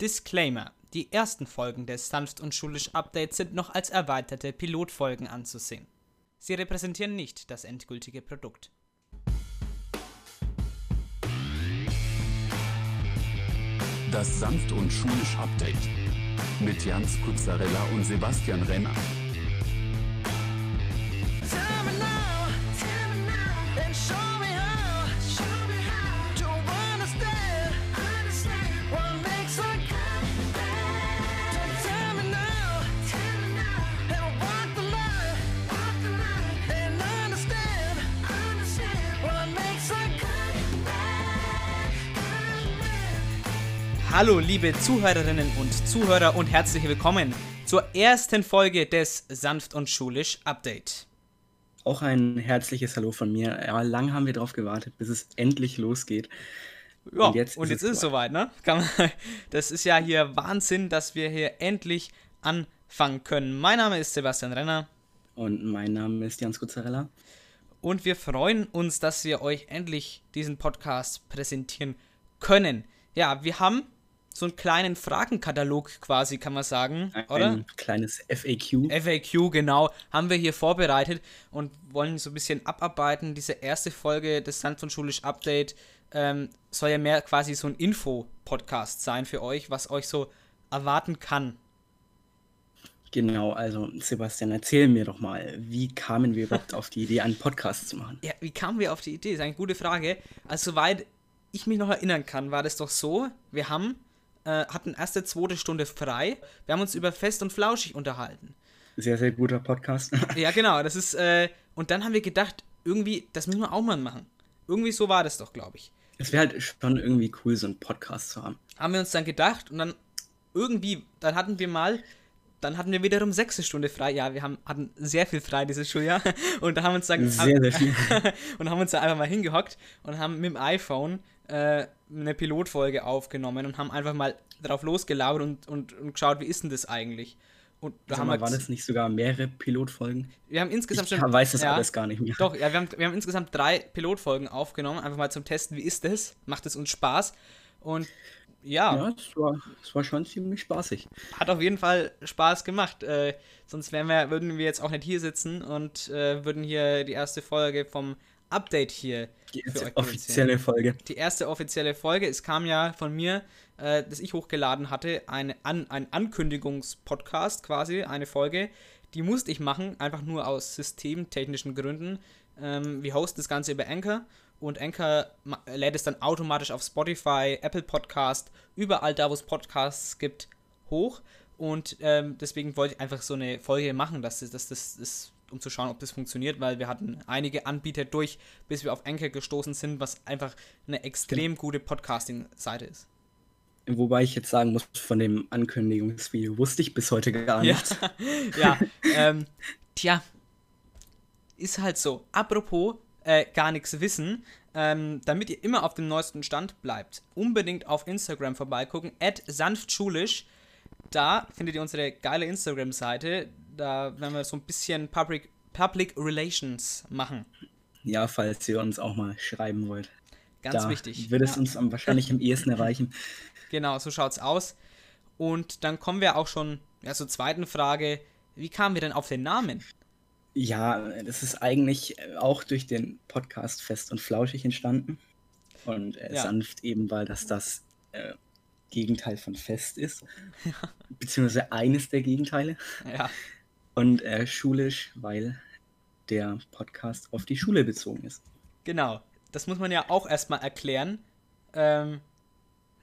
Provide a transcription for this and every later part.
Disclaimer. Die ersten Folgen des Sanft und Schulisch Updates sind noch als erweiterte Pilotfolgen anzusehen. Sie repräsentieren nicht das endgültige Produkt. Das Sanft und Schulisch Update. Mit Jans Kuzzarella und Sebastian Renner. Hallo liebe Zuhörerinnen und Zuhörer und herzlich willkommen zur ersten Folge des Sanft und Schulisch Update. Auch ein herzliches Hallo von mir. Ja, lang haben wir drauf gewartet, bis es endlich losgeht. Ja, Und jetzt und ist jetzt es ist es soweit, ne? Das ist ja hier Wahnsinn, dass wir hier endlich anfangen können. Mein Name ist Sebastian Renner Und mein Name ist Jans Kuzzarella. und wir freuen uns, dass wir euch endlich diesen Podcast präsentieren können. Ja, wir haben so einen kleinen Fragenkatalog quasi, kann man sagen, Ein oder? kleines FAQ. FAQ, genau, haben wir hier vorbereitet und wollen so ein bisschen abarbeiten. Diese erste Folge des Sand von Schulisch Update ähm, soll ja mehr quasi so ein Info-Podcast sein für euch, was euch so erwarten kann. Genau, also Sebastian, erzähl mir doch mal, wie kamen wir überhaupt auf die Idee, einen Podcast zu machen? Ja, wie kamen wir auf die Idee? Das ist eine gute Frage. Also, soweit ich mich noch erinnern kann, war das doch so, wir haben, äh, hatten erste, zweite Stunde frei, wir haben uns über Fest und Flauschig unterhalten. Sehr, sehr guter Podcast. Ja, genau, das ist, äh, und dann haben wir gedacht, irgendwie, das müssen wir auch mal machen. Irgendwie so war das doch, glaube ich. es wäre halt schon irgendwie cool, so einen Podcast zu haben. Haben wir uns dann gedacht und dann irgendwie, dann hatten wir mal, dann hatten wir wiederum sechste Stunde frei. Ja, wir haben, hatten sehr viel frei dieses Schuljahr und da haben wir uns dann Sehr, sehr viel. und haben uns da einfach mal hingehockt und haben mit dem iPhone äh, eine Pilotfolge aufgenommen und haben einfach mal drauf losgelabert und, und, und geschaut, wie ist denn das eigentlich? Und da haben mal, wir, waren das nicht sogar mehrere Pilotfolgen? wir haben insgesamt Ich schon- weiß das ja, alles gar nicht mehr. Doch, ja, wir haben, wir haben insgesamt drei Pilotfolgen aufgenommen, einfach mal zum Testen, wie ist das? Macht es uns Spaß? Und ja, Ja, es war, es war schon ziemlich spaßig. hat auf jeden Fall Spaß gemacht. Äh, sonst wären wir, würden wir jetzt auch nicht hier sitzen und äh, würden hier die erste Folge vom Update hier Die erste offizielle Folge. Die erste offizielle Folge. Es kam ja von mir, äh, dass ich hochgeladen hatte, eine An ein Ankündigungspodcast quasi, eine Folge. Die musste ich machen, einfach nur aus systemtechnischen Gründen. Ähm, wir hosten das Ganze über Anchor und Anchor lädt es dann automatisch auf Spotify, Apple Podcast, überall da, wo es Podcasts gibt, hoch. Und ähm, deswegen wollte ich einfach so eine Folge machen, dass das, dass das, das, um zu schauen, ob das funktioniert, weil wir hatten einige Anbieter durch, bis wir auf Anchor gestoßen sind, was einfach eine extrem gute Podcasting-Seite ist. Wobei ich jetzt sagen muss, von dem Ankündigungsvideo wusste ich bis heute gar Ja, nichts. ja ähm, tja, ist halt so. Apropos äh, gar nichts wissen, ähm, damit ihr immer auf dem neuesten Stand bleibt, unbedingt auf Instagram vorbeigucken, at sanftschulisch. Da findet ihr unsere geile Instagram-Seite. Da werden wir so ein bisschen Public, Public Relations machen. Ja, falls ihr uns auch mal schreiben wollt. Ganz da wichtig. Wird es Ja. uns am, wahrscheinlich am ehesten erreichen. Genau, so schaut's aus. Und dann kommen wir auch schon ja, zur zweiten Frage. Wie kamen wir denn auf den Namen? Ja, das ist eigentlich auch durch den Podcast Fest und Flauschig entstanden. Und äh, Ja. sanft eben, weil das das äh, Gegenteil von Fest ist. Beziehungsweise eines der Gegenteile. Ja, Und äh, schulisch, weil der Podcast auf die Schule bezogen ist. genau. Das muss man ja auch erstmal erklären. Ähm,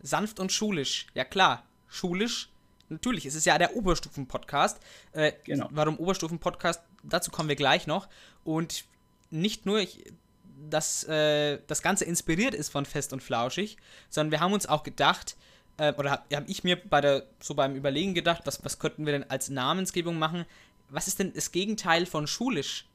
sanft und schulisch. Ja klar, schulisch. Natürlich, es ist ja der Oberstufen-Podcast. Äh, Genau. Warum Oberstufen-Podcast? Dazu kommen wir gleich noch. Und nicht nur, ich, dass äh, das Ganze inspiriert ist von Fest und Flauschig, sondern wir haben uns auch gedacht, äh, oder habe hab ich mir bei der, so beim Überlegen gedacht, was, was könnten wir denn als Namensgebung machen? Was ist denn das Gegenteil von schulisch?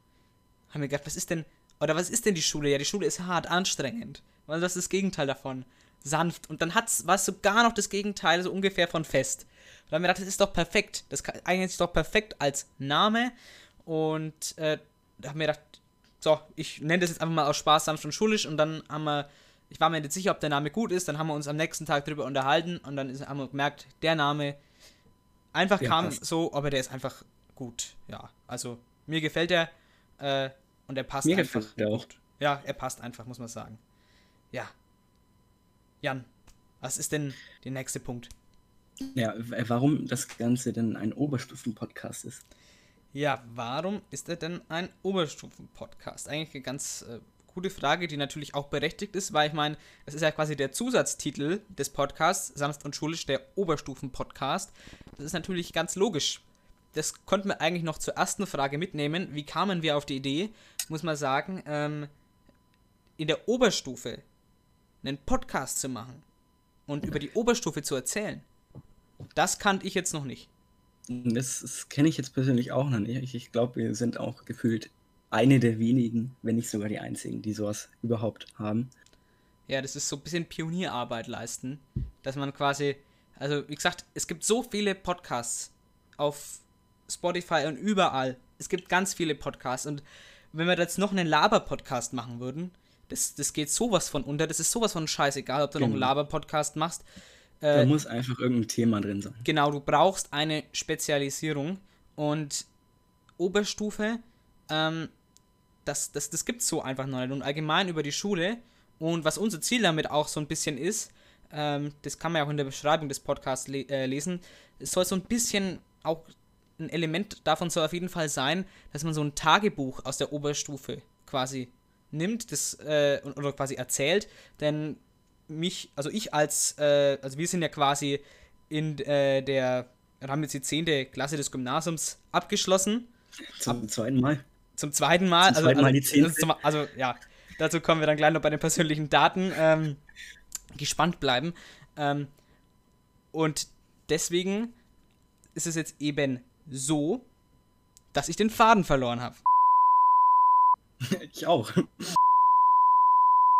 Haben wir gedacht, was ist denn, oder was ist denn die Schule? Ja, die Schule ist hart, anstrengend. Das ist das Gegenteil davon. Sanft. Und dann hat's, war es sogar noch das Gegenteil, so ungefähr von fest. Und dann haben wir gedacht, das ist doch perfekt. Das kann- eignet sich doch perfekt als Name. Und äh, da haben wir gedacht, so, ich nenne das jetzt einfach mal aus Spaß sanft und schulisch. Und dann haben wir ich war mir nicht sicher, ob der Name gut ist, dann haben wir uns am nächsten Tag drüber unterhalten und dann ist, haben wir gemerkt, der Name einfach Der kam passt. so, aber der ist einfach gut. Ja, also mir gefällt er äh, und er passt Mir einfach. gefällt er auch. Ja, er passt einfach, muss man sagen. Ja. Jan, was ist denn der nächste Punkt? Ja, w- warum das Ganze denn ein Oberstufen-Podcast ist. Ja, warum ist er denn ein Oberstufen-Podcast? Eigentlich eine ganz äh, gute Frage, die natürlich auch berechtigt ist, weil ich meine, es ist ja quasi der Zusatztitel des Podcasts, Samst und Schulisch, der Oberstufen-Podcast. Das ist natürlich ganz logisch. Das konnten wir eigentlich noch zur ersten Frage mitnehmen. Wie kamen wir auf die Idee? Muss man sagen, ähm, in der Oberstufe einen Podcast zu machen und über die Oberstufe zu erzählen. Das kannte ich jetzt noch nicht. Das, das kenne ich jetzt persönlich auch noch nicht. Ich, ich glaube, wir sind auch gefühlt eine der wenigen, wenn nicht sogar die einzigen, die sowas überhaupt haben. Ja, das ist so ein bisschen Pionierarbeit leisten, dass man quasi, also wie gesagt, es gibt so viele Podcasts auf Spotify und überall. Es gibt ganz viele Podcasts und wenn wir jetzt noch einen Laber-Podcast machen würden, das, das geht sowas von unter, das ist sowas von scheißegal, ob du noch einen Genau. Laber-Podcast machst. Da Äh, muss einfach irgendein Thema drin sein. Genau, du brauchst eine Spezialisierung und Oberstufe, ähm, das, das, das gibt es so einfach noch nicht. Und allgemein über die Schule und was unser Ziel damit auch so ein bisschen ist, ähm, das kann man ja auch in der Beschreibung des Podcasts le äh, lesen, es soll so ein bisschen auch ein Element davon soll auf jeden Fall sein, dass man so ein Tagebuch aus der Oberstufe quasi nimmt das, äh, oder quasi erzählt, denn mich, also ich als, äh, also wir sind ja quasi in äh, der, wir haben jetzt die 10. Klasse des Gymnasiums abgeschlossen, Zum zweiten Mal. zum zweiten Mal. Zum zweiten Mal die also, 10.. also, also ja, dazu kommen wir dann gleich noch bei den persönlichen Daten. Ähm, gespannt bleiben. Ähm, und deswegen ist es jetzt eben so, dass ich den Faden verloren habe. Ich auch.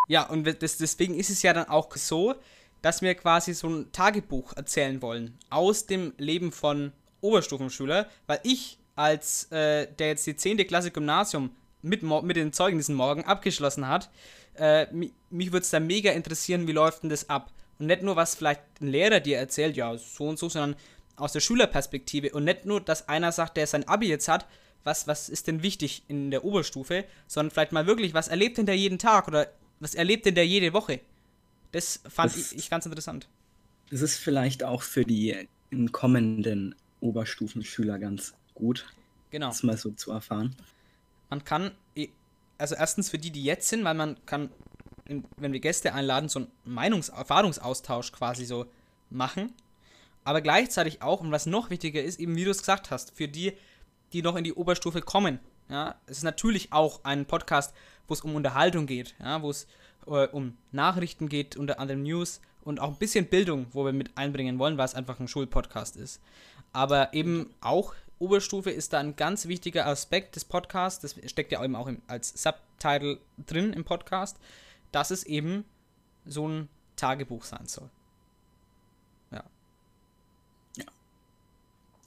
Ja, und das, deswegen ist es ja dann auch so, dass wir quasi so ein Tagebuch erzählen wollen aus dem Leben von Oberstufenschüler, weil ich als äh, der jetzt die 10. Klasse Gymnasium mit, mit den Zeugnissen morgen abgeschlossen hat, äh, mi mich würde es da mega interessieren, wie läuft denn das ab? Und nicht nur, was vielleicht ein Lehrer dir erzählt, ja, so und so, sondern aus der Schülerperspektive. Und nicht nur, dass einer sagt, der sein Abi jetzt hat, was, was ist denn wichtig in der Oberstufe, sondern vielleicht mal wirklich, was erlebt denn der jeden Tag oder was erlebt denn der jede Woche? Das fand Das- ich, ich ganz interessant. Das ist vielleicht auch für die kommenden Oberstufenschüler ganz gut, Genau. das mal so zu erfahren. Man kann, eh- also erstens für die, die jetzt sind, weil man kann, wenn wir Gäste einladen, so einen Meinungs-, Erfahrungsaustausch quasi so machen. Aber gleichzeitig auch, und was noch wichtiger ist, eben wie du es gesagt hast, für die, die noch in die Oberstufe kommen. Ja, es ist natürlich auch ein Podcast, wo es um Unterhaltung geht, ja, wo es äh, um Nachrichten geht, unter anderem News und auch ein bisschen Bildung, wo wir mit einbringen wollen, weil es einfach ein Schulpodcast ist. Aber eben auch Oberstufe ist da ein ganz wichtiger Aspekt des Podcasts, das steckt ja eben auch im, als Subtitle drin im Podcast, dass es eben so ein Tagebuch sein soll.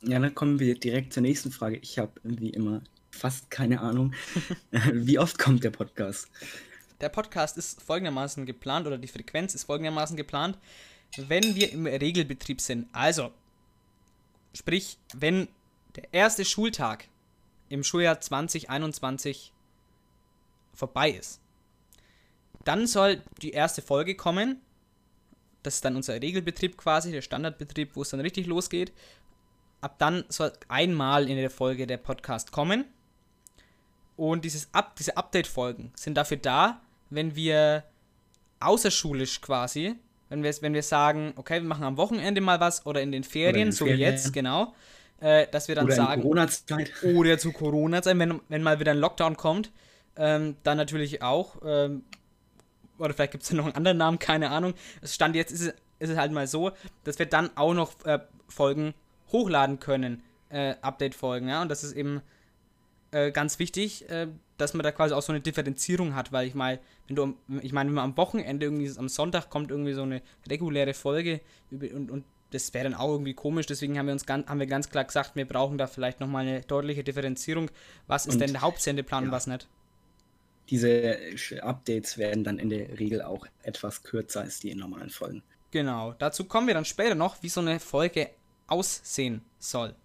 Ja, dann kommen wir direkt zur nächsten Frage. Ich habe wie immer fast keine Ahnung. wie oft kommt der Podcast? Der Podcast ist folgendermaßen geplant oder die Frequenz ist folgendermaßen geplant, wenn wir im Regelbetrieb sind. Also, sprich, wenn der erste Schultag im Schuljahr 2021 vorbei ist, dann soll die erste Folge kommen. Das ist dann unser Regelbetrieb quasi, der Standardbetrieb, wo es dann richtig losgeht. Ab dann soll einmal in der Folge der Podcast kommen. Und dieses Up, diese Update-Folgen sind dafür da, wenn wir außerschulisch quasi, wenn wir, wenn wir sagen, okay, wir machen am Wochenende mal was oder in den Ferien, den so wie Ferien. jetzt, genau, äh, dass wir dann Oder in sagen, Corona-Zeit? oder zu Corona sein, wenn, wenn mal wieder ein Lockdown kommt, ähm, dann natürlich auch, ähm, oder vielleicht gibt es noch einen anderen Namen, keine Ahnung. Es stand jetzt, ist es, ist es halt mal so, dass wir dann auch noch äh, Folgen hochladen können, äh, Update-Folgen, ja, und das ist eben äh, ganz wichtig, äh, dass man da quasi auch so eine Differenzierung hat, weil ich mal, wenn du, ich meine, wenn man am Wochenende irgendwie, am Sonntag kommt irgendwie so eine reguläre Folge und, und das wäre dann auch irgendwie komisch, deswegen haben wir uns ganz, haben wir ganz klar gesagt, wir brauchen da vielleicht nochmal eine deutliche Differenzierung, was ist Und- denn der Hauptsendeplan und ja. was nicht. diese Sch- Updates werden dann in der Regel auch etwas kürzer als die in normalen Folgen. Genau, dazu kommen wir dann später noch, wie so eine Folge aussehen soll.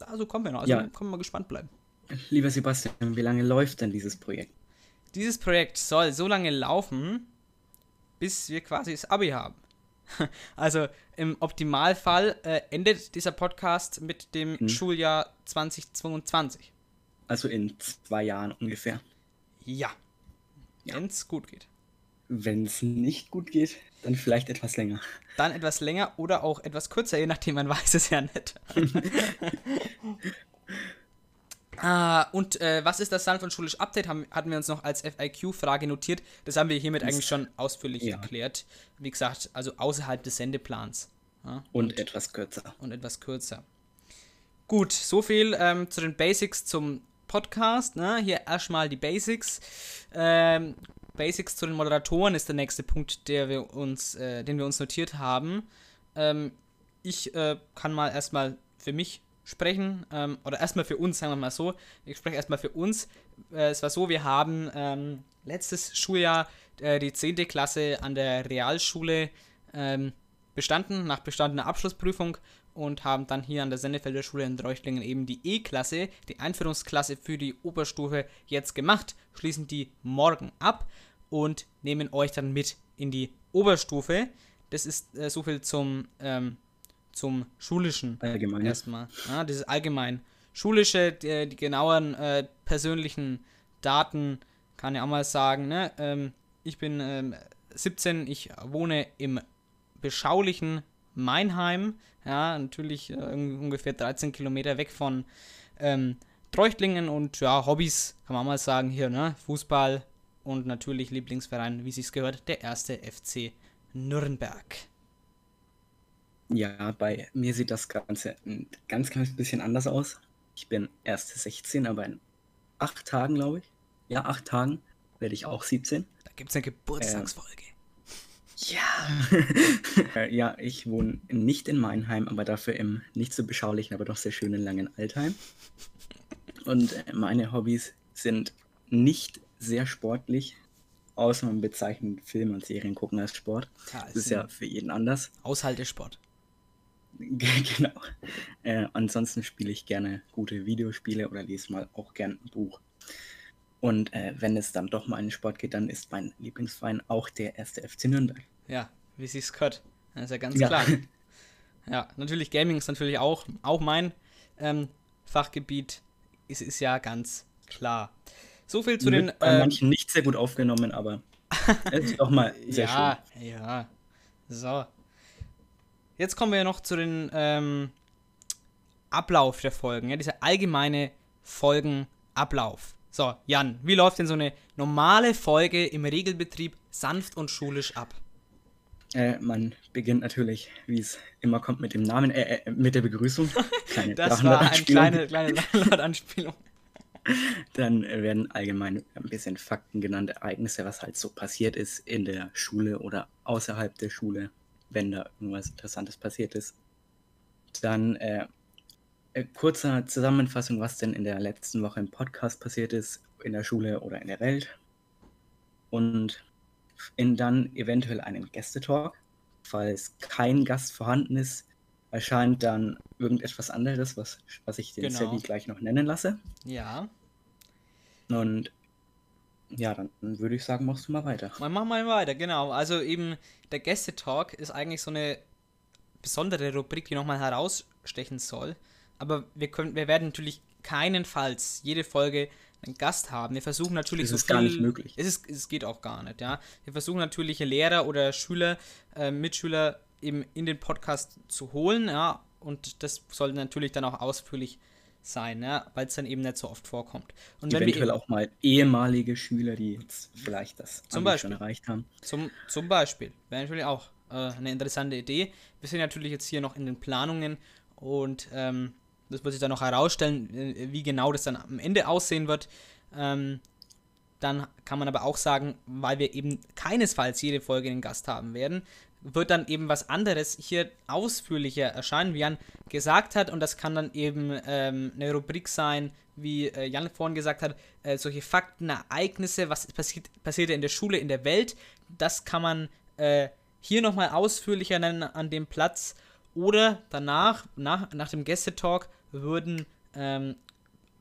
Also kommen wir noch, also Ja. können wir mal gespannt bleiben. Lieber Sebastian, wie lange läuft denn dieses Projekt? Dieses Projekt soll so lange laufen, bis wir quasi das Abi haben. Also im Optimalfall äh, endet dieser Podcast mit dem Mhm. Schuljahr 2022. Also in zwei Jahren ungefähr. Ja. Ja. Wenn es gut geht. Wenn es nicht gut geht, dann vielleicht etwas länger. Dann etwas länger oder auch etwas kürzer, je nachdem, man weiß es ja nicht. ah, und äh, was ist das Sanft und Schulisch Update? Haben, hatten wir uns noch als FIQ-Frage notiert. Das haben wir hiermit eigentlich schon ausführlich ja. erklärt. Wie gesagt, also außerhalb des Sendeplans. Ja, Und etwas kürzer. und etwas kürzer. Gut, so viel ähm, zu den Basics zum Podcast. Ne? Hier erstmal die Basics. Ähm, Basics zu den Moderatoren ist der nächste Punkt, der wir uns, äh, den wir uns notiert haben. Ähm, ich äh, kann mal erstmal für mich sprechen, ähm, oder erstmal für uns, sagen wir mal so. Ich spreche erstmal für uns. Äh, es war so, wir haben ähm, letztes Schuljahr äh, die 10. Klasse an der Realschule ähm, bestanden, nach bestandener Abschlussprüfung und haben dann hier an der Sennefelder Schule in Reuchtlingen eben die E-Klasse, die Einführungsklasse für die Oberstufe jetzt gemacht, schließen die morgen ab und nehmen euch dann mit in die Oberstufe. Das ist äh, so viel zum, ähm, zum schulischen Allgemein. erstmal. Ja, dieses allgemein schulische, die, die genaueren äh, persönlichen Daten kann ich auch mal sagen. Ne? Ähm, ich bin ähm, 17, ich wohne im beschaulichen Mainheim. Ja, natürlich äh, un- ungefähr 13 Kilometer weg von ähm, Treuchtlingen und ja, Hobbys kann man auch mal sagen hier, ne? Fußball und natürlich Lieblingsverein, wie sich's gehört, der erste FC Nürnberg. Ja, bei mir sieht das Ganze ein ganz kleines bisschen anders aus. Ich bin erst 16, aber in acht Tagen, glaube ich. Ja, acht Tagen werde ich auch 17. Da gibt's eine Geburtstagsfolge. Ja. äh, ja, ich wohne nicht in Meinheim, aber dafür im nicht so beschaulichen, aber doch sehr schönen langen Altheim. Und meine Hobbys sind nicht sehr sportlich, außer man bezeichnet Film und Serien gucken als Sport. Ja, Das ist ja für jeden anders. Haushaltesport. genau. Äh, ansonsten spiele ich gerne gute Videospiele oder lese mal auch gern ein Buch. Und äh, wenn es dann doch mal in den Sport geht, dann ist mein Lieblingsverein auch der erste FC Nürnberg. Ja, wie sich's gehört. Das ist ja ganz Ja. klar. Ja, natürlich Gaming ist natürlich auch, auch mein ähm, Fachgebiet. Es ist ja ganz klar. So viel zu den. Bei ähm, manchen nicht sehr gut aufgenommen, aber es ist doch mal sehr ja, ja. So. Jetzt kommen wir noch zu den ähm, Ablauf der Folgen, ja, dieser allgemeine Folgenablauf. So, Jan, wie läuft denn so eine normale Folge im Regelbetrieb sanft und schulisch ab? schön. Äh, man beginnt natürlich, wie es immer kommt, mit dem Namen, äh, äh, mit der Begrüßung. Kleine Das war eine kleine, kleine Download-Anspielung. Dann werden allgemein ein bisschen Fakten genannt, Ereignisse, was halt so passiert ist in der Schule oder außerhalb der Schule, wenn da irgendwas Interessantes passiert ist. Dann äh, äh, kurzer Zusammenfassung, was denn in der letzten Woche im Podcast passiert ist, in der Schule oder in der Welt. Und in dann eventuell einen Gästetalk. Falls kein Gast vorhanden ist, erscheint dann irgendetwas anderes, was, was ich den Genau. Sebi gleich noch nennen lasse. Ja, Und ja, dann würde ich sagen, machst du mal weiter. mal machen wir weiter, genau. Also eben der Gästetalk ist eigentlich so eine besondere Rubrik, die nochmal herausstechen soll. Aber wir können, wir werden natürlich keinenfalls jede Folge einen Gast haben. Wir versuchen natürlich Das so ist gar nicht möglich. Es, ist, es geht auch gar nicht, ja. Wir versuchen natürlich Lehrer oder Schüler, äh, Mitschüler eben in den Podcast zu holen, ja. Und das soll natürlich dann auch ausführlich sein, ja, weil es dann eben nicht so oft vorkommt. Und wenn wir Eventuell eben, auch mal ehemalige Schüler, die jetzt vielleicht das Zum Beispiel. schon erreicht haben. Zum, zum Beispiel. Wäre natürlich auch äh, eine interessante Idee. Wir sind natürlich jetzt hier noch in den Planungen und ähm, das wird sich dann noch herausstellen, äh, wie genau das dann am Ende aussehen wird. Ähm, dann kann man aber auch sagen, weil wir eben keinesfalls jede Folge einen Gast haben werden, wird dann eben was anderes hier ausführlicher erscheinen, wie Jan gesagt hat. Und das kann dann eben ähm, eine Rubrik sein, wie äh, Jan vorhin gesagt hat, äh, solche Fakten, Ereignisse, was passiert, passiert in der Schule, in der Welt. Das kann man äh, hier nochmal ausführlicher nennen an dem Platz. Oder danach, nach, nach dem Gästetalk, würden ähm,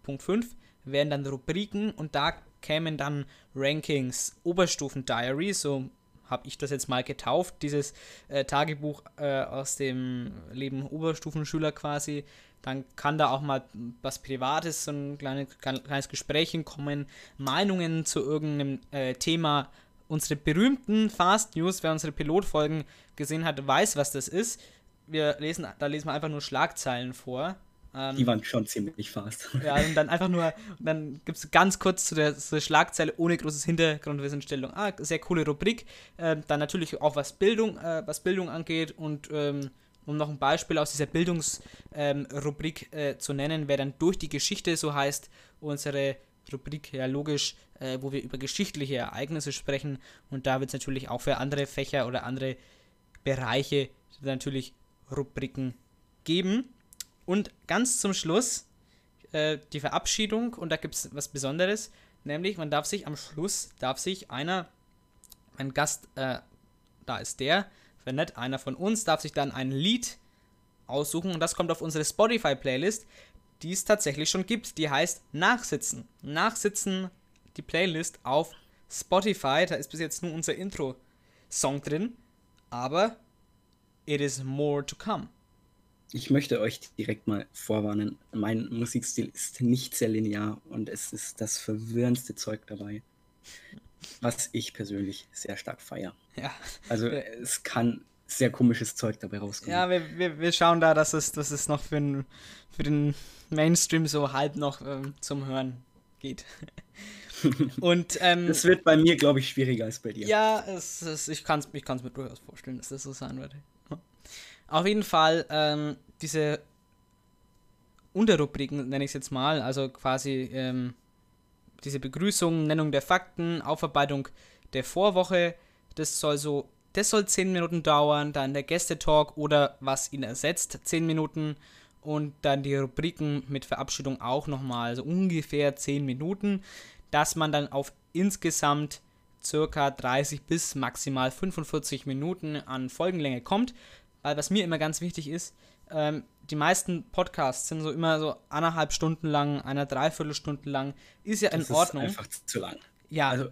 Punkt 5 wären dann Rubriken und da kämen dann Rankings, Oberstufen-Diary, so habe ich das jetzt mal getauft, dieses äh, Tagebuch äh, aus dem Leben Oberstufenschüler quasi. Dann kann da auch mal was Privates, so ein kleines, kleines Gespräch kommen, Meinungen zu irgendeinem äh, Thema. Unsere berühmten Fast News, wer unsere Pilotfolgen gesehen hat, weiß, was das ist. Wir lesen, da lesen wir einfach nur Schlagzeilen vor. Ähm, Die waren schon ziemlich fast. ja, und dann einfach nur, dann gibt es ganz kurz zu der, zu der Schlagzeile ohne großes Hintergrundwissensstellung. Ah, sehr coole Rubrik. Ähm, dann natürlich auch was Bildung, äh, was Bildung angeht und ähm, um noch ein Beispiel aus dieser Bildungsrubrik ähm, äh, zu nennen, wäre dann durch die Geschichte, so heißt unsere Rubrik ja logisch, äh, wo wir über geschichtliche Ereignisse sprechen und da wird es natürlich auch für andere Fächer oder andere Bereiche natürlich Rubriken geben. Und ganz zum Schluss äh, die Verabschiedung und da gibt es was Besonderes, nämlich man darf sich am Schluss, darf sich einer, ein Gast, äh, da ist der, wenn nicht, einer von uns darf sich dann ein Lied aussuchen und das kommt auf unsere Spotify-Playlist, die es tatsächlich schon gibt. Die heißt Nachsitzen. Nachsitzen, die Playlist auf Spotify. Da ist bis jetzt nur unser Intro-Song drin, aber it is more to come. Ich möchte euch direkt mal vorwarnen, mein Musikstil ist nicht sehr linear und es ist das verwirrendste Zeug dabei, was ich persönlich sehr stark feiere. Ja, Also es kann sehr komisches Zeug dabei rauskommen. ja wir, wir, wir schauen da, dass es, dass es noch für, den- für den Mainstream so halb noch ähm, zum Hören geht. Und ähm, Das wird bei mir, glaube ich, schwieriger als bei dir. Ja, es, es, ich kann es ich kann's mir durchaus vorstellen, dass das so sein würde. Auf jeden Fall, ähm, diese Unterrubriken nenne ich es jetzt mal, also quasi ähm, diese Begrüßung, Nennung der Fakten, Aufarbeitung der Vorwoche, das soll so, das soll 10 Minuten dauern, dann der Gästetalk oder was ihn ersetzt, 10 Minuten und dann die Rubriken mit Verabschiedung auch nochmal, also ungefähr 10 Minuten, dass man dann auf insgesamt circa 30 bis maximal 45 Minuten an Folgenlänge kommt, weil was mir immer ganz wichtig ist, ähm, die meisten Podcasts sind so immer so anderthalb Stunden lang, einer Dreiviertelstunde lang, ist ja in das Ordnung. ist einfach zu lang. ja, Also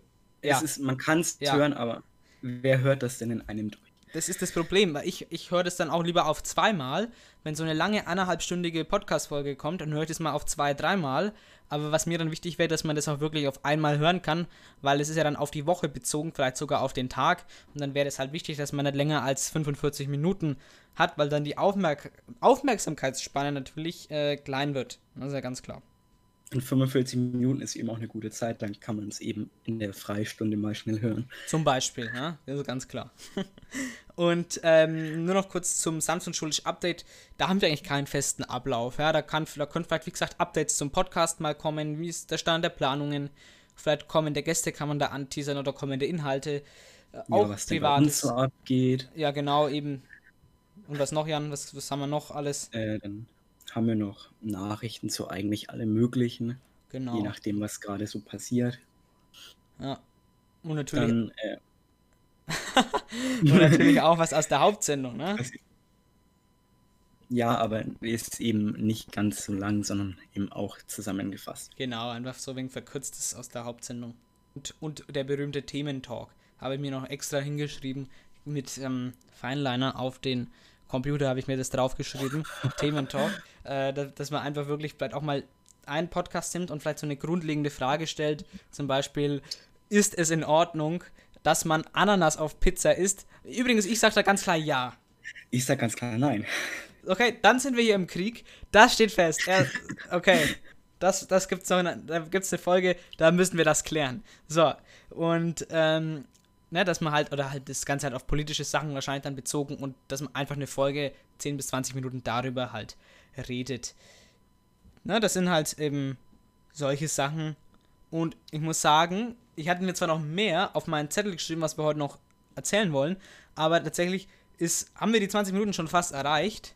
ja. es ist, man kann es Ja. hören, aber wer hört das denn in einem durch? Das ist das Problem, weil ich, ich höre das dann auch lieber auf zweimal. Wenn so eine lange anderthalbstündige Podcast-Folge kommt, dann höre ich das mal auf zwei, dreimal. Aber was mir dann wichtig wäre, dass man das auch wirklich auf einmal hören kann, weil es ist ja dann auf die Woche bezogen, vielleicht sogar auf den Tag. Und dann wäre es halt wichtig, dass man nicht länger als 45 Minuten hat, weil dann die Aufmerk Aufmerksamkeitsspanne natürlich äh, klein wird. Das ist ja ganz klar. Und 45 Minuten ist eben auch eine gute Zeit, dann kann man es eben in der Freistunde mal schnell hören. Zum Beispiel, ja, das ist ganz klar. Und ähm, nur noch kurz zum sanft und schulisch Update. Da haben wir eigentlich keinen festen Ablauf. Ja, da, kann, da können vielleicht, wie gesagt, Updates zum Podcast mal kommen. Wie ist der Stand der Planungen? Vielleicht kommende Gäste kann man da anteasern oder kommende Inhalte. Äh, auch ja, was privates. so abgeht. Ja, genau, eben. Und was noch, Jan? Was, was haben wir noch alles? Äh, dann haben wir noch Nachrichten zu eigentlich allem Möglichen, Genau. je nachdem, was gerade so passiert. Ja. Und natürlich, Dann äh, und natürlich auch was aus der Hauptsendung, ne? ja, aber ist eben nicht ganz so lang, sondern eben auch zusammengefasst. Genau, einfach so wegen verkürztes aus der Hauptsendung. Und, und der berühmte Thementalk habe ich mir noch extra hingeschrieben. Mit ähm, Feinliner auf den Computer habe ich mir das draufgeschrieben. Thementalk. Äh, da, dass man einfach wirklich vielleicht auch mal einen Podcast nimmt und vielleicht so eine grundlegende Frage stellt. Zum Beispiel, ist es in Ordnung, dass man Ananas auf Pizza isst? Übrigens, ich sage da ganz klar ja. Ich sag ganz klar nein. Okay, dann sind wir hier im Krieg. Das steht fest. Er, okay. Das, das gibt's noch eine, da gibt's eine Folge, da müssen wir das klären. So, und ähm, ne, dass man halt, oder halt das Ganze halt auf politische Sachen wahrscheinlich dann bezogen und dass man einfach eine Folge 10 bis 20 Minuten darüber halt redet. Ne, das sind halt eben solche Sachen. Und ich muss sagen, ich hatte mir zwar noch mehr auf meinen Zettel geschrieben, was wir heute noch erzählen wollen. Aber tatsächlich ist, haben wir die 20 Minuten schon fast erreicht.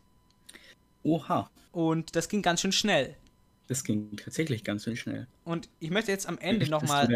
Oha, Und das ging ganz schön schnell. das ging tatsächlich ganz schön schnell. Und ich möchte jetzt am Ende nochmal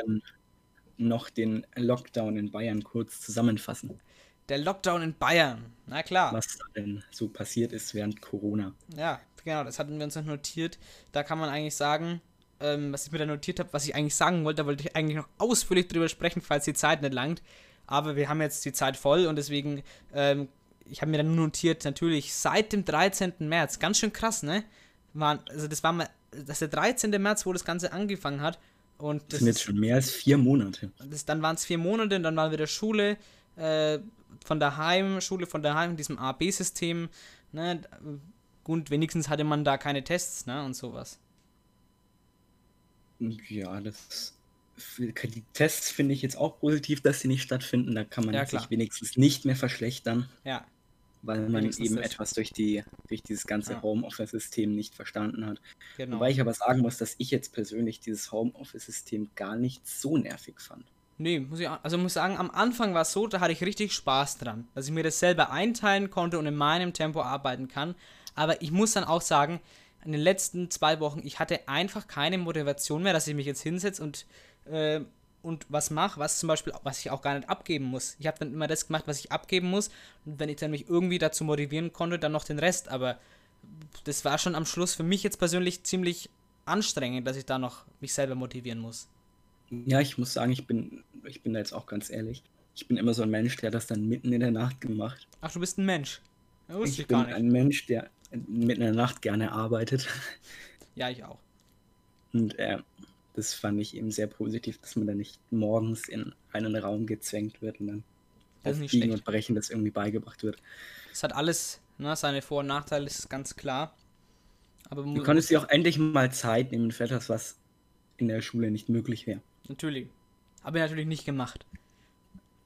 noch den Lockdown in Bayern kurz zusammenfassen, der Lockdown in Bayern. Na klar. was denn so passiert ist während Corona. Ja, genau, das hatten wir uns noch notiert. Da kann man eigentlich sagen, ähm, was ich mir da notiert habe, was ich eigentlich sagen wollte, da wollte ich eigentlich noch ausführlich drüber sprechen, falls die Zeit nicht langt. Aber wir haben jetzt die Zeit voll und deswegen, ähm, ich habe mir dann notiert, natürlich seit dem 13. März, ganz schön krass, ne? Waren, also das war mal, das ist der 13. März, wo das Ganze angefangen hat. Und Das das, sind jetzt schon mehr als vier Monate. das dann waren es vier Monate und dann war wieder Schule, äh, von daheim, Schule von daheim, in diesem A-B-System, ne? Gut, wenigstens hatte man da keine Tests, ne? Und sowas. Ja, das die Tests finde ich jetzt auch positiv, dass sie nicht stattfinden. Da kann man Ja, sich wenigstens nicht mehr verschlechtern, Ja, weil man Wenigstens eben das. etwas durch die durch dieses ganze Ja. Homeoffice-System nicht verstanden hat. genau. Wobei ich aber sagen muss, dass ich jetzt persönlich dieses Homeoffice-System gar nicht so nervig fand. Nee, muss ich, also muss sagen, am Anfang war es so, da hatte ich richtig Spaß dran, dass ich mir das selber einteilen konnte und in meinem Tempo arbeiten kann. Aber ich muss dann auch sagen, in den letzten zwei Wochen, ich hatte einfach keine Motivation mehr, dass ich mich jetzt hinsetze und, äh, und was mache, was zum Beispiel, was ich auch gar nicht abgeben muss. Ich habe dann immer das gemacht, was ich abgeben muss. Und wenn ich dann mich irgendwie dazu motivieren konnte, dann noch den Rest. Aber das war schon am Schluss für mich jetzt persönlich ziemlich anstrengend, dass ich da noch mich selber motivieren muss. Ja, ich muss sagen, ich bin, ich bin da jetzt auch ganz ehrlich. Ich bin immer so ein Mensch, der das dann mitten in der Nacht gemacht. Ach, du bist ein Mensch. Ja, wusste ich, Ich bin gar nicht. ein Mensch, der mitten in der Nacht gerne arbeitet. Ja, ich auch. Und äh, das fand ich eben sehr positiv, dass man da nicht morgens in einen Raum gezwängt wird und dann Das auf Biegen und Brechen das irgendwie beigebracht wird. Es hat alles ne, seine Vor- und Nachteile, ist ganz klar. Aber Du konntest dir auch endlich mal Zeit nehmen für etwas, was in der Schule nicht möglich wäre. natürlich. Habe ich natürlich nicht gemacht.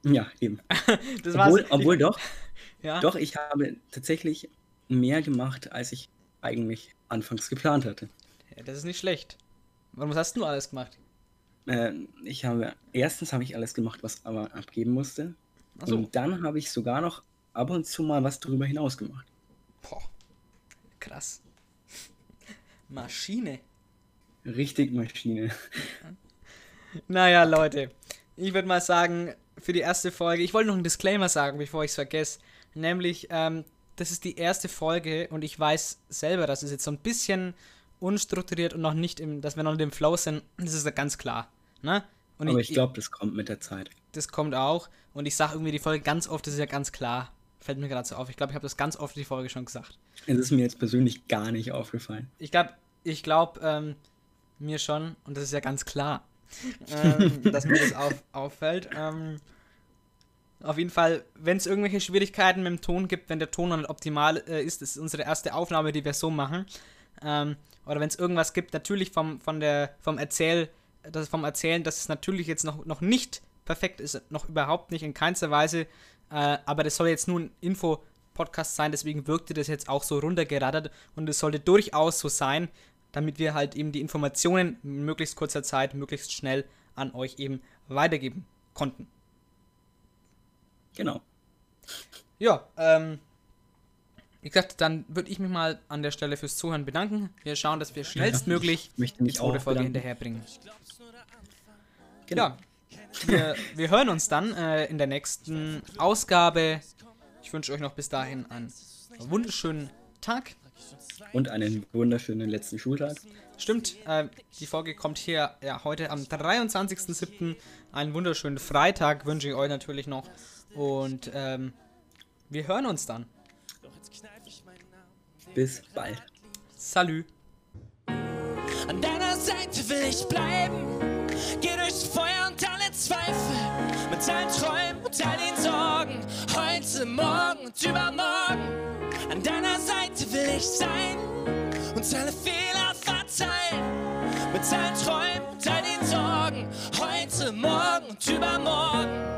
Ja, eben. Obwohl, obwohl doch, ja, doch, ich habe tatsächlich mehr gemacht, als ich eigentlich anfangs geplant hatte. ja, das ist nicht schlecht. Warum hast du alles gemacht? Äh, ich habe, erstens habe ich alles gemacht, was aber abgeben musste. Achso. Und dann habe ich sogar noch ab und zu mal was darüber hinaus gemacht. Boah. Krass. Maschine. Richtig Maschine. Naja, Leute. Ich würde mal sagen, für die erste Folge, ich wollte noch einen Disclaimer sagen, bevor ich es vergesse. Nämlich, ähm, das ist die erste Folge und ich weiß selber, dass es jetzt so ein bisschen unstrukturiert und noch nicht im, dass wir noch in dem Flow sind. Das ist ja ganz klar. Ne? Und aber ich glaube, das kommt mit der Zeit. das kommt auch. Und ich sage irgendwie die Folge ganz oft, das ist ja ganz klar. Fällt mir gerade so auf. Ich glaube, ich habe das ganz oft die Folge schon gesagt. Es ist mir jetzt persönlich gar nicht aufgefallen. Ich glaube, ich glaube, ähm, mir schon, und das ist ja ganz klar, ähm, dass mir das auf, auffällt. Ähm, auf jeden Fall, wenn es irgendwelche Schwierigkeiten mit dem Ton gibt, wenn der Ton noch nicht optimal äh, ist, das ist unsere erste Aufnahme, die wir so machen. Ähm, oder wenn es irgendwas gibt, natürlich vom, von der, vom Erzähl, das vom Erzählen, dass es natürlich jetzt noch, noch nicht perfekt ist, noch überhaupt nicht in keinster Weise. Äh, aber das soll jetzt nur ein Info-Podcast sein, deswegen wirkte das jetzt auch so runtergerattert und es sollte durchaus so sein, damit wir halt eben die Informationen in möglichst kurzer Zeit, möglichst schnell an euch eben weitergeben konnten. Genau. Ja, ähm, wie gesagt, dann würde ich mich mal an der Stelle fürs Zuhören bedanken. Wir schauen, dass wir schnellstmöglich Ich möchte die zweite Folge hinterherbringen. Genau. Ja, wir, wir hören uns dann äh, in der nächsten Ausgabe. Ich wünsche euch noch bis dahin einen wunderschönen Tag. Und einen wunderschönen letzten Schultag. Stimmt, äh, die Folge kommt hier ja, heute am 23.07. Einen wunderschönen Freitag wünsche ich euch natürlich noch. Und ähm, wir hören uns dann. Bis bald. Salü. An deiner Seite will ich bleiben. Geh durchs Feuer und alle Zweifel. Mit allen Träumen und all den Sorgen. Heute, morgen und übermorgen. An deiner Seite will ich sein. Und alle Fehler verzeihen. Mit allen Träumen und all den Sorgen. Heute, morgen und übermorgen.